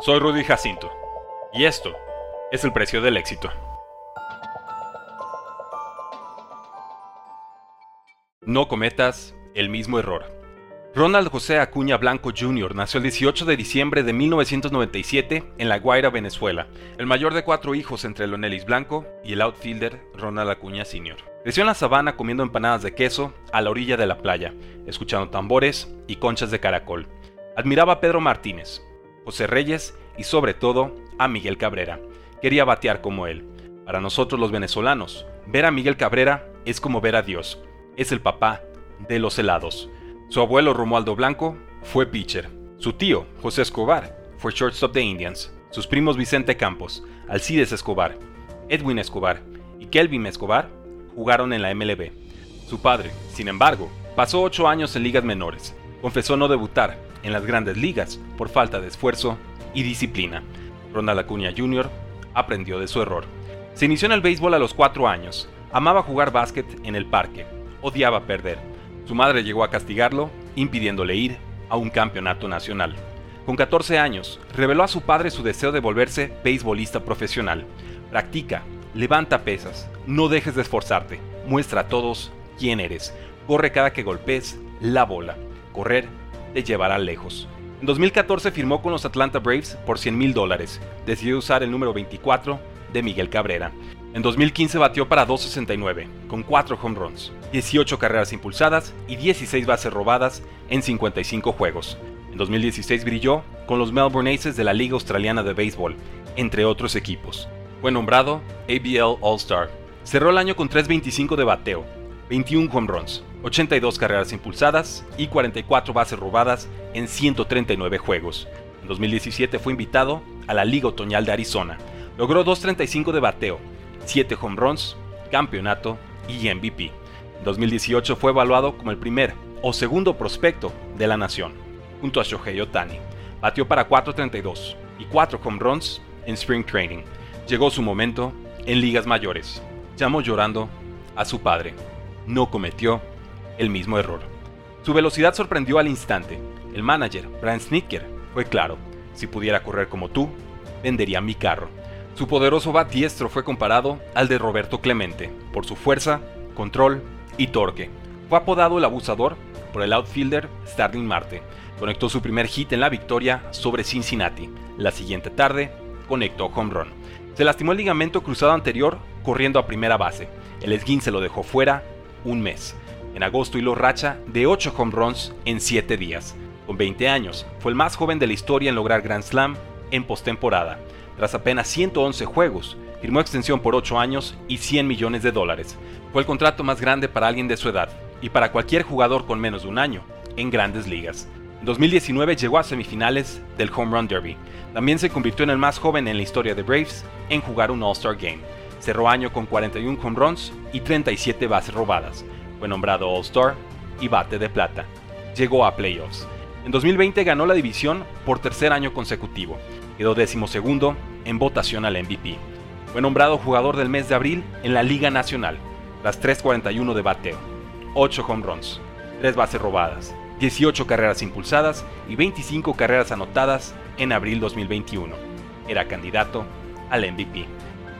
Soy Rudy Jacinto y esto es el precio del éxito. No cometas el mismo error. Ronald José Acuña Blanco Jr. nació el 18 de diciembre de 1997 en La Guaira, Venezuela, el mayor de cuatro hijos entre Lonelis Blanco y el outfielder Ronald Acuña Sr. Creció en la sabana comiendo empanadas de queso a la orilla de la playa, escuchando tambores y conchas de caracol. Admiraba a Pedro Martínez, José Reyes y sobre todo a Miguel Cabrera. Quería batear como él. Para nosotros los venezolanos, ver a Miguel Cabrera es como ver a Dios. Es el papá de los helados. Su abuelo Romualdo Blanco fue pitcher. Su tío, José Escobar, fue shortstop de Indians. Sus primos Vicente Campos, Alcides Escobar, Edwin Escobar y Kelvin Escobar jugaron en la MLB. Su padre, sin embargo, pasó ocho años en ligas menores. Confesó no debutar en las grandes ligas por falta de esfuerzo y disciplina. Ronald Acuña Jr. aprendió de su error. Se inició en el béisbol a los 4 años. Amaba jugar básquet en el parque. Odiaba perder. Su madre llegó a castigarlo, impidiéndole ir a un campeonato nacional. Con 14 años, reveló a su padre su deseo de volverse beisbolista profesional. Practica, levanta pesas, no dejes de esforzarte, muestra a todos quién eres, corre cada que golpees la bola. Correr te llevará lejos. En 2014 firmó con los Atlanta Braves por 100 mil dólares. Decidió usar el número 24 de Miguel Cabrera. En 2015 batió para 269, con 4 home runs, 18 carreras impulsadas y 16 bases robadas en 55 juegos. En 2016 brilló con los Melbourne Aces de la Liga Australiana de Béisbol, entre otros equipos. Fue nombrado ABL All-Star. Cerró el año con 3.25 de bateo, 21 home runs, 82 carreras impulsadas y 44 bases robadas en 139 juegos. En 2017 fue invitado a la Liga Otoñal de Arizona. Logró 2.35 de bateo, 7 home runs, campeonato y MVP. En 2018 fue evaluado como el primer o segundo prospecto de la nación, junto a Shohei Otani. Batió para 4.32 y 4 home runs en Spring Training. Llegó su momento en ligas mayores. Llamó llorando a su padre. No cometió el mismo error. Su velocidad sorprendió al instante. El manager, Brian Snitker, fue claro, si pudiera correr como tú, vendería mi carro. Su poderoso bat diestro fue comparado al de Roberto Clemente, por su fuerza, control y torque. Fue apodado el abusador por el outfielder Starling Marte. Conectó su primer hit en la victoria sobre Cincinnati. La siguiente tarde, conectó home run. Se lastimó el ligamento cruzado anterior corriendo a primera base. El esguince lo dejó fuera un mes. En agosto hiló racha de 8 home runs en 7 días. Con 20 años, fue el más joven de la historia en lograr Grand Slam en postemporada. Tras apenas 111 juegos, firmó extensión por 8 años y 100 millones de dólares. Fue el contrato más grande para alguien de su edad y para cualquier jugador con menos de un año en grandes ligas. En 2019 llegó a semifinales del Home Run Derby. También se convirtió en el más joven en la historia de Braves en jugar un All-Star Game. Cerró año con 41 home runs y 37 bases robadas. Fue nombrado All-Star y bate de plata. Llegó a playoffs. En 2020 ganó la división por tercer año consecutivo. Quedó décimo segundo en votación al MVP. Fue nombrado jugador del mes de abril en la Liga Nacional, las 3.41 de bateo, 8 home runs, 3 bases robadas, 18 carreras impulsadas y 25 carreras anotadas en abril 2021. Era candidato al MVP.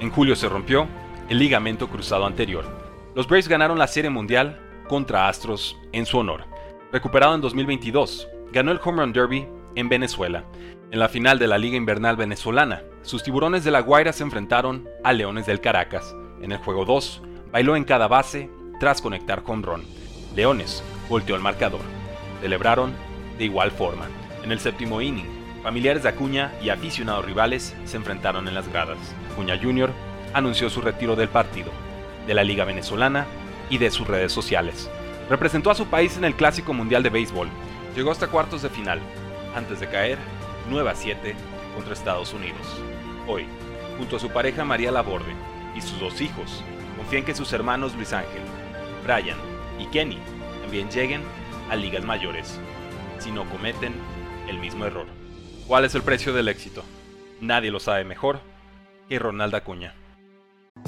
En julio se rompió el ligamento cruzado anterior los Braves ganaron la Serie Mundial contra Astros en su honor. Recuperado en 2022, ganó el Home Run Derby en Venezuela. En la final de la Liga Invernal Venezolana, sus tiburones de la Guaira se enfrentaron a Leones del Caracas. En el juego 2, bailó en cada base tras conectar home run. Leones volteó el marcador. Celebraron de igual forma. En el séptimo inning, familiares de Acuña y aficionados rivales se enfrentaron en las gradas. Acuña Jr. anunció su retiro del partido de la Liga Venezolana y de sus redes sociales. Representó a su país en el Clásico Mundial de Béisbol. Llegó hasta cuartos de final, antes de caer 9 a 7 contra Estados Unidos. Hoy, junto a su pareja María Laborde y sus dos hijos, confía en que sus hermanos Luis Ángel, Brian y Kenny también lleguen a ligas mayores, si no cometen el mismo error. ¿Cuál es el precio del éxito? Nadie lo sabe mejor que Ronald Acuña.